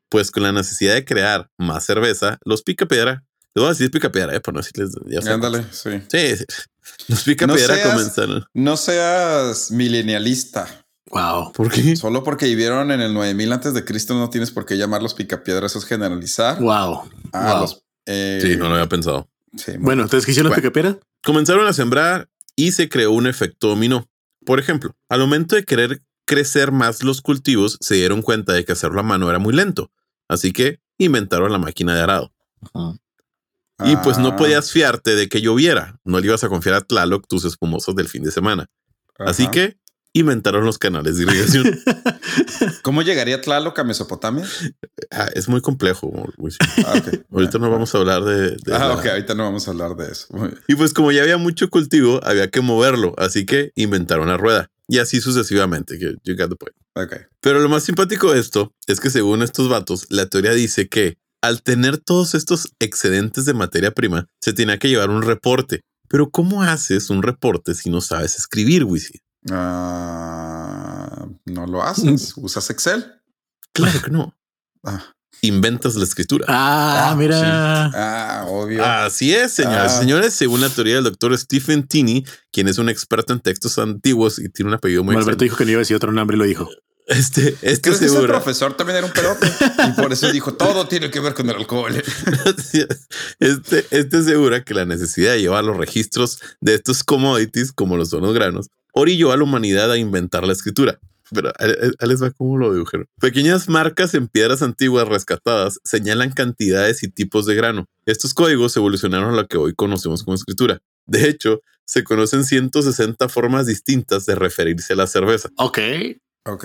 Pues con la necesidad de crear más cerveza, los picapiedra, les voy a decir picapiedra, eh, por no decirles, ya. Ándale, sí. Sí, sí. Los picapiedra No seas- comenzaron. No seas milenialista. Wow. ¿Por qué? Solo porque vivieron en el 9000 antes de Cristo no tienes por qué llamarlos picapiedras. Eso es generalizar. Wow. Ah, Wow. los- eh, Sí, no lo había pensado. sí, Bueno, entonces, ¿qué hicieron los picapiedra? Comenzaron a sembrar y se creó un efecto dominó. Por ejemplo, al momento de querer crecer más los cultivos, se dieron cuenta de que hacerlo a mano era muy lento. Así que inventaron la máquina de arado. Y pues no Ah, podías fiarte de que lloviera. No le ibas a confiar a Tlaloc tus espumosos del fin de semana. Así que inventaron los canales de irrigación. ¿Cómo llegaría Tlaloc a Mesopotamia? Ah, es muy complejo. Ah. Ahorita no vamos a hablar de... de Ah, la- ok. Ahorita no vamos a hablar de eso. Y pues como ya había mucho cultivo, había que moverlo. Así que inventaron la rueda. Y así sucesivamente. You got the point. Ok. Pero lo más simpático de esto es que según estos vatos, la teoría dice que al tener todos estos excedentes de materia prima, se tenía que llevar un reporte. Pero ¿cómo haces un reporte si no sabes escribir, Wisi? Ah, no lo haces. ¿Usas Excel? Claro que no. Ah, Inventas la escritura. Ah, Ah, mira. ah, obvio. Así es, señoras y Ah. señores, según la teoría del doctor Stephen Tinney, quien es un experto en textos antiguos y tiene un apellido muy Bueno, Alberto extraño. dijo que no iba a decir otro nombre y lo dijo. Este, este Creo que ese profesor también era un pedote y por eso dijo todo tiene que ver con el alcohol. este, este asegura que la necesidad de llevar los registros de estos commodities, como lo son los granos, orilló a la humanidad a inventar la escritura. Pero ahí ahí les va cómo lo dibujaron. Pequeñas marcas en piedras antiguas rescatadas señalan cantidades y tipos de grano. Estos códigos evolucionaron a lo que hoy conocemos como escritura. De hecho, se conocen 160 formas distintas de referirse a la cerveza. Ok. Ok.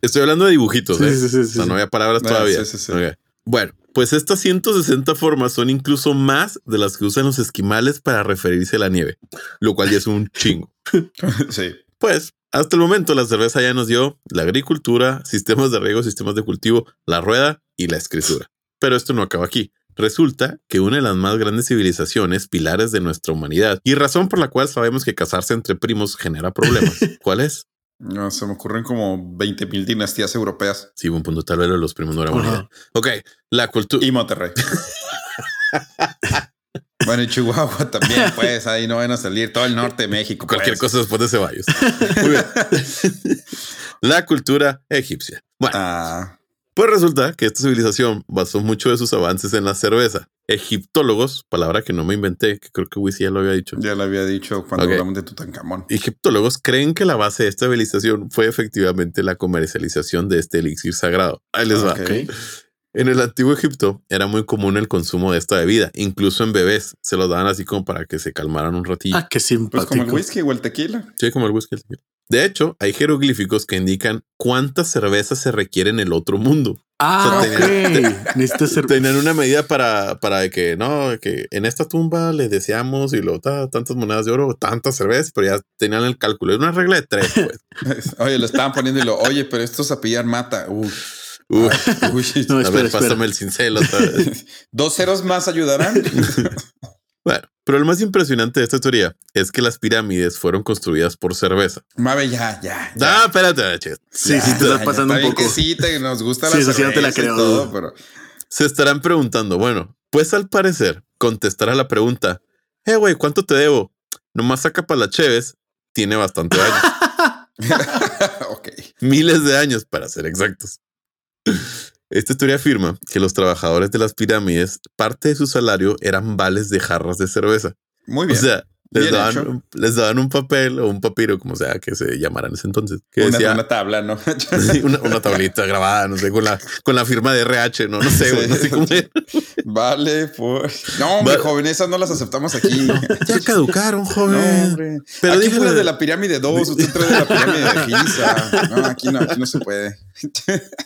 Estoy hablando de dibujitos, Sí, ¿eh? sí, sí, O sí, sea, no había palabras Ah, todavía. Bueno, pues estas 160 formas son incluso más de las que usan los esquimales para referirse a la nieve, lo cual ya es un chingo. Sí. Pues hasta el momento la cerveza ya nos dio la agricultura, sistemas de riego, sistemas de cultivo, la rueda y la escritura. Pero esto no acaba aquí. Resulta que una de las más grandes civilizaciones, pilares de nuestra humanidad, y razón por la cual sabemos que casarse entre primos genera problemas. ¿Cuál es? No, se me ocurren como 20 mil dinastías europeas Sí, buen punto. Tal vez los primos no era buena idea. Ok, la cultura. y Monterrey. bueno, y Chihuahua también, pues ahí no van a salir todo el norte de México. Cualquier pues. cosa después de Ceballos. Muy bien. la cultura egipcia. Bueno, Ah, pues resulta que esta civilización basó mucho de sus avances en la cerveza. Egiptólogos, palabra que no me inventé, que creo que Wisi ya lo había dicho. ya lo había dicho cuando hablamos de Tutankamón. Egiptólogos creen que la base de esta civilización fue efectivamente la comercialización de este elixir sagrado. Ahí les va. En el antiguo Egipto era muy común el consumo de esta bebida, incluso en bebés. Se lo daban así como para que se calmaran un ratillo. Ah, qué Pues simpático. como el whisky o el tequila. Sí, como el whisky. el tequila. De hecho, hay jeroglíficos que indican cuántas cervezas se requiere en el otro mundo. Ah, O sea, ok. Necesitas ser. Tenían una medida para, para que no, que en esta tumba le deseamos y luego ta- tantas monedas de oro, tantas cervezas, pero ya tenían el cálculo. Es una regla de tres, pues. Oye, lo estaban poniendo y lo, oye, pero esto es apillar mata. Uy, Uf, ay, uy. No, a espera, ver, espera. pásame el cincel otra vez. Dos ceros más ayudarán. Pero lo más impresionante de esta teoría es que las pirámides fueron construidas por cerveza. Mabe, ya, ya. ya. Ah, espérate, che. Sí, Ya, sí, te ya, estás pasando un poco. Que sí, te, nos gusta Sí, la eso sí, no te la creo. todo, pero Se estarán preguntando, bueno, pues al parecer, contestar a la pregunta, eh, güey, ¿cuánto te debo? Nomás saca para la Cheves, tiene bastante años. ok. miles de años para ser exactos. Esta teoría afirma que los trabajadores de las pirámides, parte de su salario eran vales de jarras de cerveza. Muy O bien. sea, les daban, un, les daban un papel o un papiro, como sea que se llamara en ese entonces, que una, decía una tabla, ¿no? sí, una, una tablita grabada, no sé, con la, con la firma de RH, no, no sé, güey, no sé cómo era. vale, pues. No, hombre, joven, esas no las aceptamos aquí. Ya caducaron, No, joven. hombre. Pero aquí fue de la pirámide 2, usted trae de la pirámide de Giza. No, aquí no, aquí no se puede.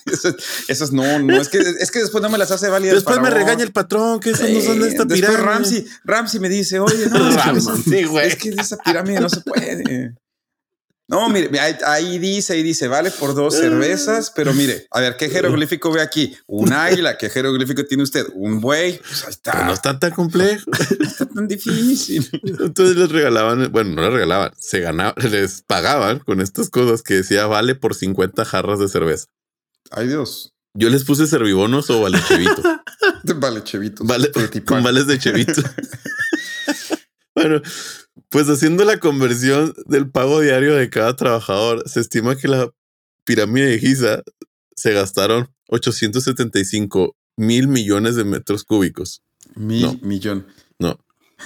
Esas, esas no, no, es que, es que después no me las hace válidas. Después me regaña el patrón, que esas no son de esta Después pirámide. Ramsey, Ramsey me dice, oye, no, Ramsey, sí, güey. es que esa pirámide no se puede. No, mire, ahí, ahí dice, ahí dice, vale por dos cervezas, pero mire, a ver, ¿qué jeroglífico ve aquí? Un águila, ¿qué jeroglífico tiene usted? Un buey, pues ahí Pero no está, tan complejo. no está tan difícil. Entonces les regalaban, bueno, no les regalaban, se ganaban, les pagaban con estas cosas que decía vale por 50 jarras de cerveza. Ay, Dios. Yo les puse servibonos o vale chevito. Vale, con vales de chevito. Bueno, pues haciendo la conversión del pago diario de cada trabajador, se estima que la pirámide de Giza se gastaron 875 mil millones de metros cúbicos. Mil No. millón. No.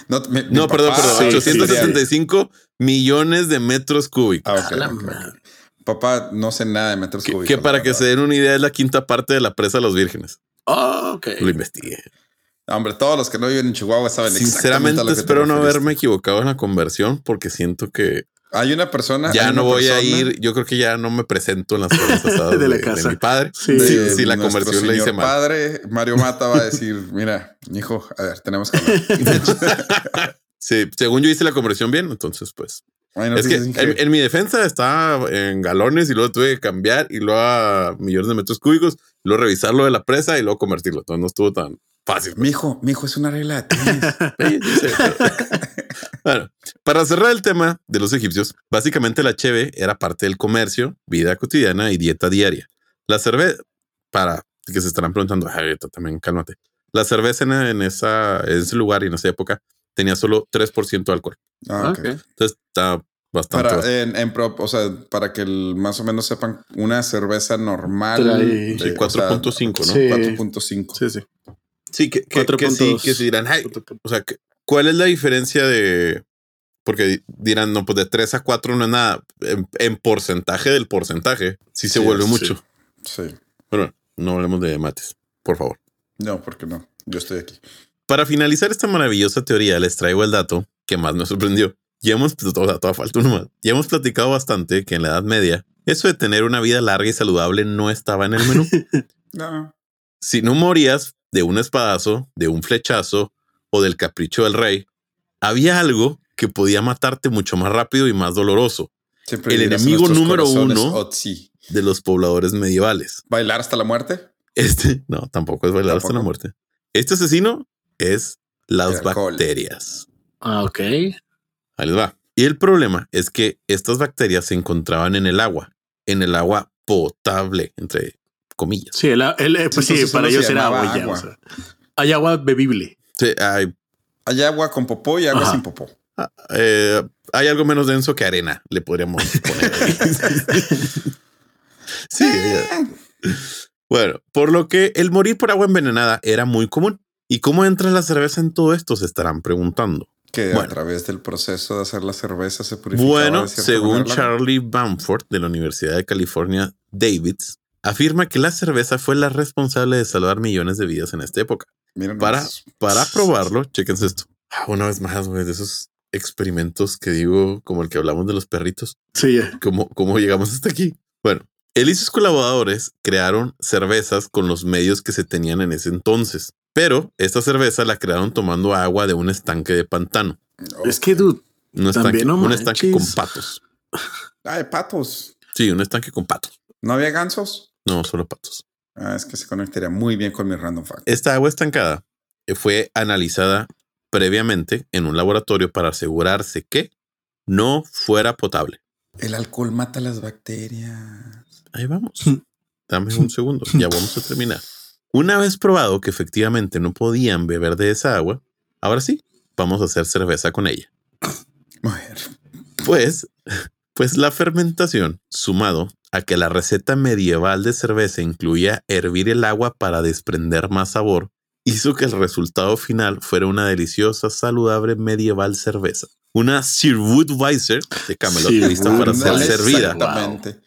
No, mi- mi No, perdón, perdón, sí, sí, 875 millones de metros cúbicos. Ah, ok, A la ok, ok. madre. Papá, no sé nada de metros Que, cúbicos. que para que verdad. se den una idea es la quinta parte de la presa de los vírgenes. Oh, ok. Lo investigué. Hombre, todos los que no viven en Chihuahua saben exactamente Sinceramente a lo que te espero no haberme equivocado en la conversión porque siento que Hay una persona. ya no voy a ir. Yo creo que ya no me presento en las cosas asadas De la de, casa. de mi padre. Sí. de Sí, sí, la conversión la hice mal. padre, Mario Mata va a decir, mira, hijo, a ver, tenemos que hablar. Sí, según yo hice la conversión bien, entonces pues. Bueno, es que en, en mi defensa estaba en galones y luego tuve que cambiar y luego a millones de metros cúbicos, luego revisarlo de la presa y luego convertirlo. Entonces no estuvo tan fácil. mi hijo, mi hijo es una regla de pero- bueno, para cerrar el tema de los egipcios, básicamente la cheve era parte del comercio, vida cotidiana y dieta diaria. La cerveza, para que se estarán preguntando, "Ay, tú también cálmate. La cerveza en, en esa, en ese lugar y en esa época tenía solo 3% de alcohol. Ah, ok. Ok. Entonces está Bastante. Para, en, en pro- o sea, para que el- más o menos sepan, una cerveza normal. Trae- Sí, de- o sea, 4.5, ¿no? Sí. 4.5. Sí, sí. Sí, que, que, que sí, que sí dirán, "Ay, o sea, ¿cuál es la diferencia de...? Porque dirán, no, pues de 3 a 4 no es nada. En, en porcentaje del porcentaje, sí se Sí, vuelve sí. mucho. Sí. Bueno, no hablemos de mates, por favor. No, porque no. Yo estoy aquí. Para finalizar esta maravillosa teoría, les traigo el dato que más me sorprendió. Ya hemos, toda, toda falta uno más. Ya hemos platicado bastante que en la Edad Media, eso de tener una vida larga y saludable no estaba en el menú. No. si no morías de un espadazo, de un flechazo o del capricho del rey, había algo que podía matarte mucho más rápido y más doloroso Siempre El enemigo número uno. Otzi. de los pobladores medievales. ¿Bailar hasta la muerte? Este, no, tampoco es bailar hasta la muerte. Este asesino es las bacterias. Ah, ok. Ahí les va. Y el problema es que estas bacterias se encontraban en el agua, en el agua potable, entre comillas. Sí, el, el- eh, pues sí, para ellos era agua, ya, agua. o sea. Hay agua bebible. Sí, hay, Hay agua con popó y agua Ajá. sin popó. eh, hay algo menos denso que arena, le podríamos poner. sí. Bueno, por lo que el morir por agua envenenada era muy común. ¿Y cómo entra la cerveza en todo esto? Se estarán preguntando. Que Bueno. a través del proceso de hacer la cerveza se purificaba. Bueno, según. Charlie Bamford de la Universidad de California, Davids afirma que la cerveza fue la responsable de salvar millones de vidas en esta época. Miren Para, para probarlo, chéquense esto. Ah, Una vez más, güey, de esos experimentos que digo, como el que hablamos de los perritos, Sí, eh. ¿cómo, cómo llegamos hasta aquí? Bueno, él y sus colaboradores crearon cervezas con los medios que se tenían en ese entonces, pero esta cerveza la crearon tomando agua de un estanque de pantano. es que, dude, Un estanque, También no un estanque con patos. Ay, patos. Sí, un estanque con patos. ¿No había gansos? No, solo patos. Ah, es que se conectaría muy bien con mi random fact. Esta agua estancada eh, fue analizada previamente en un laboratorio para asegurarse que no fuera potable. El alcohol mata las bacterias. Ahí vamos. Dame un segundo. Ya vamos a terminar. Una vez probado que efectivamente no podían beber de esa agua, ahora sí, vamos a hacer cerveza con ella. Bueno, Pues, pues la fermentación, sumado a que la receta medieval de cerveza incluía hervir el agua para desprender más sabor, hizo que el resultado final fuera una deliciosa, saludable medieval cerveza. Una Sir Weiser de Camelot lista para ser servida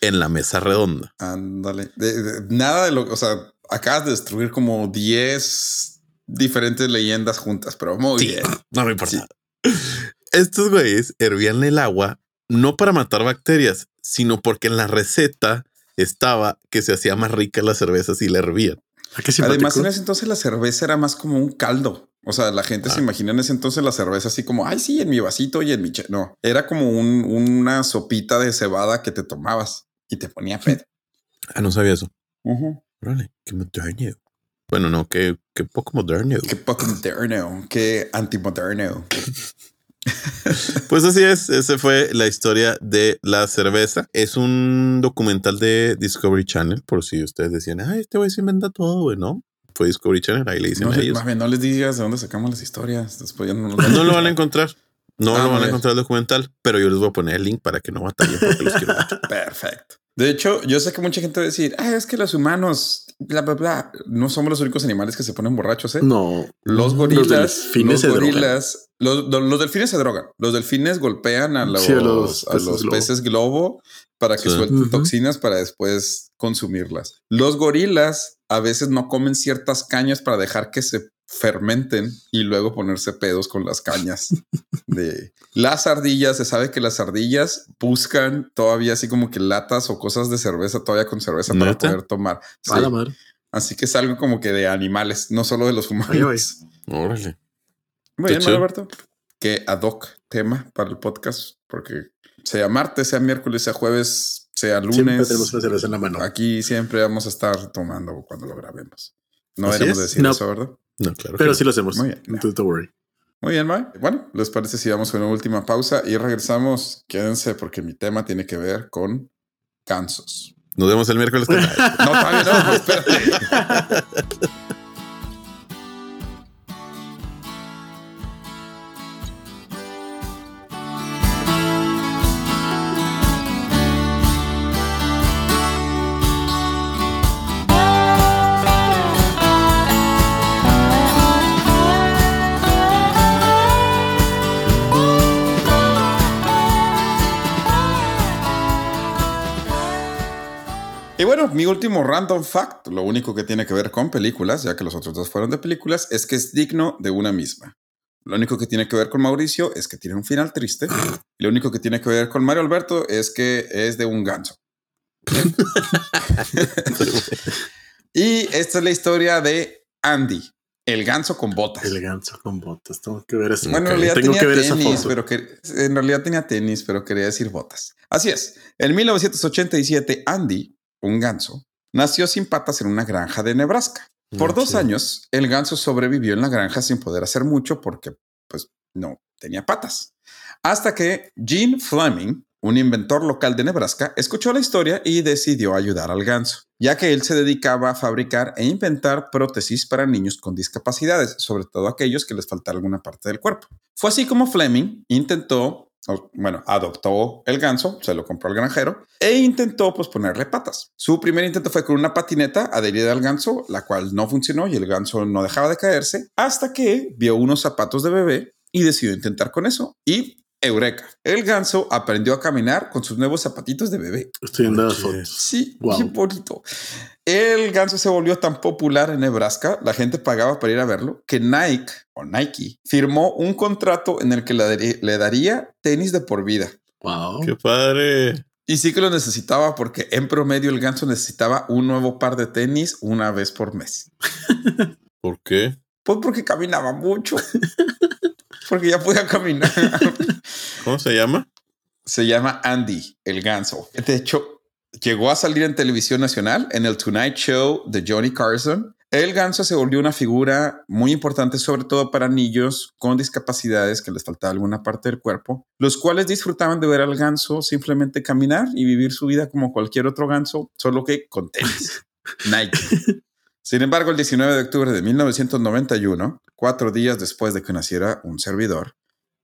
en la mesa redonda. Ándale. De- de- nada de lo, o sea, acabas de destruir como 10 diferentes leyendas juntas, pero muy Sí, bien. no me importa. Estos güeyes hervían el agua no para matar bacterias, sino porque en la receta estaba que se hacía más rica la cerveza si la hervían. ¿a qué simpático? Además, en ese entonces la cerveza era más como un caldo. O sea, la gente se Ah. imagina en ese entonces la cerveza así como, ay, sí, en mi vasito y en mi... che-". No, era como un- una sopita de cebada que te tomabas y te ponía pedo. Ah, no sabía eso. Órale, qué moderno. Bueno, no, qué, qué poco moderno. Qué poco moderno, qué antimoderno. Pues así es, esa fue la historia de la cerveza. Es un documental de Discovery Channel, por si ustedes decían, ay, este güey se inventa todo, güey, ¿no? Fue Discovery Channel, ahí le dicen No, a ellos. más bien, no les digas de dónde sacamos las historias. Después ya no, No lo van a encontrar. No Ah, lo van a encontrar el documental, pero yo les voy a poner el link para que no batallen porque los quiero mucho. Perfecto. De hecho, yo sé que mucha gente va a decir, ah, es que los humanos, bla, bla, bla, no somos los únicos animales que se ponen borrachos, ¿eh? No. Los gorilas, Los delfines los se drogan. gorilas, los, los- los delfines se drogan. Los delfines golpean a los, Sí, a los a peces globo. peces globo para que Sí. suelten toxinas para después consumirlas. Los gorilas a veces no comen ciertas cañas para dejar que se fermenten y luego ponerse pedos con las cañas. de las ardillas, se sabe que las ardillas buscan todavía así como que latas o cosas de cerveza, todavía con cerveza para poder tomar. A Sí. la madre. Así que es algo como que de animales, no solo de los humanos. Órale. Muy Qué bien. Alberto. Que ad hoc tema para el podcast, porque sea martes, sea miércoles, sea jueves, sea Siempre lunes. tenemos una cerveza en la mano. Aquí siempre vamos a estar tomando cuando lo grabemos. No deberíamos decir No. eso, ¿verdad? No, claro. Pero sí lo hacemos. Muy bien. Entonces, don't worry. Muy bien, Mike. Bueno, ¿les parece si vamos con una última pausa y regresamos? Quédense porque mi tema tiene que ver con gansos. no. Nos vemos el miércoles. No, todavía no, espérate. bueno, mi último random fact, lo único que tiene que ver con películas, ya que los otros dos fueron de películas, es que es digno de una misma. Lo único que tiene que ver con Mauricio es que tiene un final triste. Y lo único que tiene que ver con Mario Alberto es que es de un ganso. y esta es la historia de Andy, el ganso con botas. El ganso con botas. Tengo que ver eso. Bueno, en realidad tenía tenis, pero que en realidad tenía tenis, pero quería decir botas. Así es. En 1987, Andy, un ganso, nació sin patas en una granja de Nebraska. Por dos años, el ganso sobrevivió en la granja sin poder hacer mucho porque, pues, no tenía patas. Hasta que Gene Fleming, un inventor local de Nebraska, escuchó la historia y decidió ayudar al ganso, ya que él se dedicaba a fabricar e inventar prótesis para niños con discapacidades, sobre todo aquellos que les faltara alguna parte del cuerpo. Fue así como Fleming intentó bueno, adoptó el ganso, se lo compró al granjero e intentó pues ponerle patas. Su primer intento fue con una patineta adherida al ganso, la cual no funcionó y el ganso no dejaba de caerse hasta que vio unos zapatos de bebé y decidió intentar con eso y Eureka. El ganso aprendió a caminar con sus nuevos zapatitos de bebé. Estoy viendo las fotos. Sí, qué bonito. El ganso se volvió tan popular en Nebraska, la gente pagaba para ir a verlo, que Nike o Nike firmó un contrato en el que le, daría tenis de por vida. Wow. Qué padre. Y sí que lo necesitaba porque en promedio el ganso necesitaba un nuevo par de tenis una vez por mes. ¿Por qué? Pues porque caminaba mucho. porque ya podía caminar. ¿Cómo se llama? Se llama Andy, el ganso. De hecho, llegó a salir en televisión nacional en el Tonight Show de Johnny Carson. El ganso se volvió una figura muy importante, sobre todo para niños con discapacidades que les faltaba alguna parte del cuerpo, los cuales disfrutaban de ver al ganso simplemente caminar y vivir su vida como cualquier otro ganso, solo que con tenis. Nike. Sin embargo, el 19 de octubre de 1991, cuatro días después de que naciera un servidor,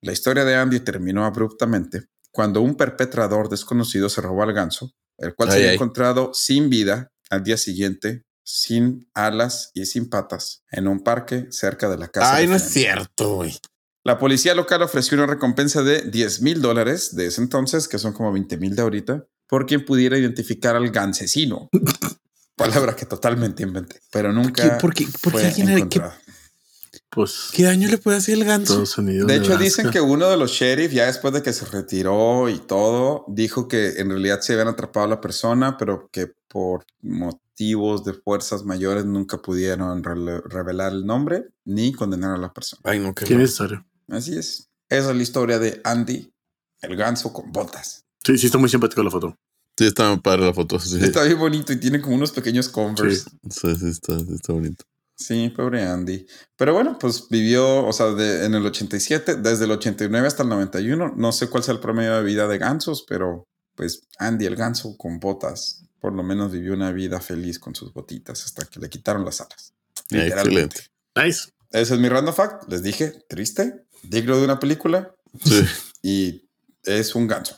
la historia de Andy terminó abruptamente cuando un perpetrador desconocido se robó al ganso, el cual se había encontrado sin vida al día siguiente, sin alas y sin patas, en un parque cerca de la casa. Ay, no es cierto, güey. La policía local ofreció una recompensa de 10 mil dólares de ese entonces, que son como 20 mil de ahorita, por quien pudiera identificar al gansecino. Palabra que totalmente inventé, pero nunca. ¿Por qué, por qué, alguien ¿qué, pues, ¿Qué daño le puede hacer el ganso? de hecho, dicen que uno de los sheriff, ya después de que se retiró y todo, dijo que en realidad se habían atrapado a la persona, pero que por motivos de fuerzas mayores nunca pudieron revelar el nombre ni condenar a la persona. Ay, no, qué, ¿Qué historia. Así es. Esa es la historia de Andy, el ganso con botas. Sí, sí, está muy simpática la foto. Sí, está padre la foto. Está bien bonito y tiene como unos pequeños Converse. Sí, sí, está, está, bonito. Sí, pobre Andy. Pero bueno, pues vivió, o sea, en el 87, desde el 89 hasta el 91. No sé cuál sea el promedio de vida de gansos, pero pues Andy el ganso con botas, por lo menos vivió una vida feliz con sus botitas hasta que le quitaron las alas. Excelente. Nice. Ese es mi random fact. Les dije, triste, digno de una película. Sí. Y es un ganso.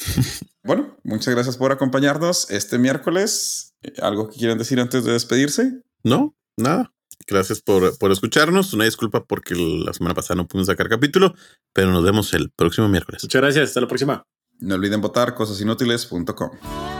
Bueno, muchas gracias por acompañarnos este miércoles. ¿Algo que quieran decir antes de despedirse? No, nada. Gracias por, por escucharnos. Una disculpa porque la semana pasada no pudimos sacar capítulo, pero nos vemos el próximo miércoles. Muchas gracias. Hasta la próxima. No olviden votar cosasinútiles.com.